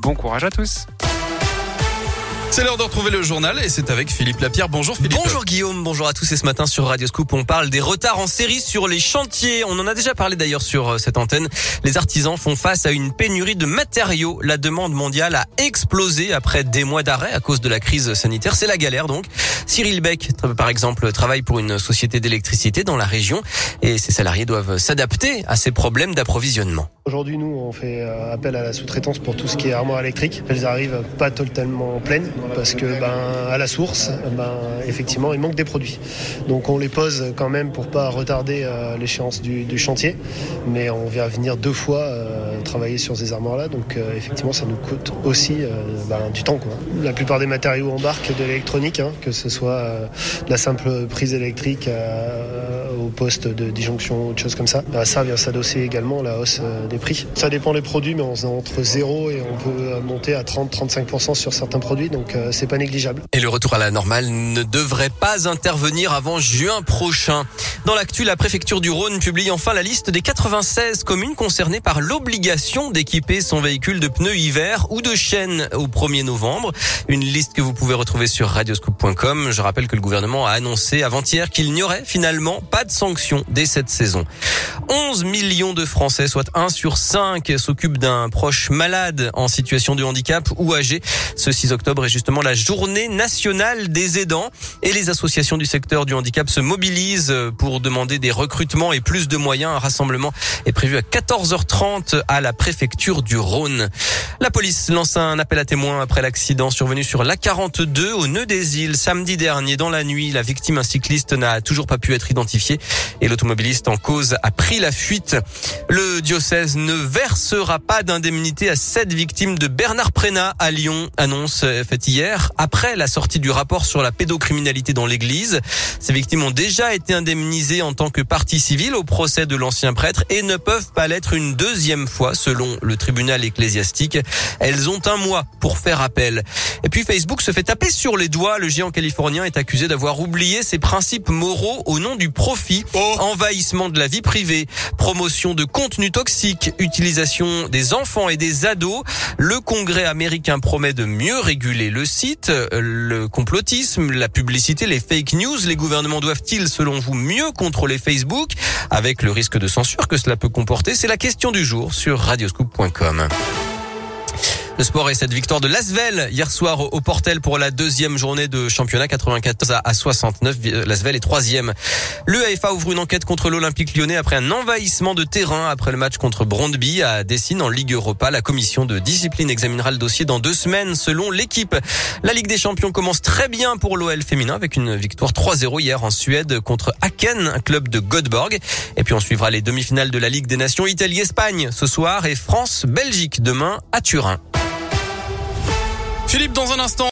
Bon courage à tous. C'est l'heure de retrouver le journal et c'est avec Philippe Lapierre. Bonjour Philippe. Bonjour Guillaume, bonjour à tous et ce matin sur Radio Scoop on parle des retards en série sur les chantiers. On en a déjà parlé d'ailleurs sur euh, cette antenne. Les artisans font face à une pénurie de matériaux. La demande mondiale a explosé après des mois d'arrêt à cause de la crise sanitaire. C'est la galère donc. Cyril Beck par exemple travaille pour une société d'électricité dans la région et ses salariés doivent s'adapter à ces problèmes d'approvisionnement. Aujourd'hui, nous, on fait euh, appel à la sous-traitance pour tout ce qui est armoire électrique. Elles arrivent pas totalement pleines parce que, ben, à la source, ben, effectivement, il manque des produits. Donc, on les pose quand même pour pas retarder euh, l'échéance du, chantier. Mais on vient venir deux fois euh, travailler sur ces armoires-là. Donc, effectivement, ça nous coûte aussi ben, du temps. Quoi. La plupart des matériaux embarquent de l'électronique, hein, que ce soit de la simple prise électrique au poste de disjonction, autre chose comme ça. À ça vient s'adosser également la hausse des prix. Ça dépend des produits, mais on est entre 0 et on peut monter à 30-35% sur certains produits, donc euh, c'est pas négligeable. Et le retour à la normale ne devrait pas intervenir avant juin prochain. Dans l'actu, la préfecture du Rhône publie enfin la liste des 96 communes concernées par l'obligation d'équiper son véhicule de pneus hiver ou de chaînes au 1er novembre. Une liste que vous pouvez retrouver sur radioscoop.com. Je rappelle que le gouvernement a annoncé avant-hier qu'il n'y aurait finalement pas de sanctions dès cette saison. 11 millions de Français, soit 1 sur 5, s'occupent d'un proche malade en situation de handicap ou âgé. Ce 6 octobre est justement la journée nationale des aidants et les associations du secteur du handicap se mobilisent pour demander des recrutements et plus de moyens. Un rassemblement est prévu à 14h30 à la préfecture du Rhône. La police lance un appel à témoins après l'accident survenu sur l'A42 au nœud des îles samedi dernier dans la nuit. La victime, un cycliste, n'a toujours pas pu être identifié et l'automobiliste en cause a pris la fuite. Le diocèse ne versera pas d'indemnité à sept victimes de Bernard Prénat à Lyon, annonce faite hier après la sortie du rapport sur la pédocriminalité dans l'église. Ces victimes ont déjà été indemnisées en tant que partie civile au procès de l'ancien prêtre et ne peuvent pas l'être une deuxième fois selon le tribunal ecclésiastique. Elles ont un mois pour faire appel. Et puis Facebook se fait taper sur les doigts. Le géant californien est accusé d'avoir oublié ses principes moraux au nom du profit. Oh. Envahissement de la vie privée, promotion de contenu toxique, utilisation des enfants et des ados. Le Congrès américain promet de mieux réguler le site, le complotisme, la publicité, les fake news. Les gouvernements doivent-ils, selon vous, mieux contrôler Facebook avec le risque de censure que cela peut comporter? C'est la question du jour sur radioscoop.com. Le sport et cette victoire de Lasvel hier soir au Portel pour la deuxième journée de championnat 94 à 69. Lasvel est troisième. L'UEFA ouvre une enquête contre l'Olympique lyonnais après un envahissement de terrain après le match contre Brondby à Dessine en Ligue Europa. La commission de discipline examinera le dossier dans deux semaines selon l'équipe. La Ligue des champions commence très bien pour l'OL féminin avec une victoire 3-0 hier en Suède contre Aken, un club de Göteborg. Et puis on suivra les demi-finales de la Ligue des Nations Italie-Espagne ce soir et France-Belgique demain à Turin. Philippe, dans un instant.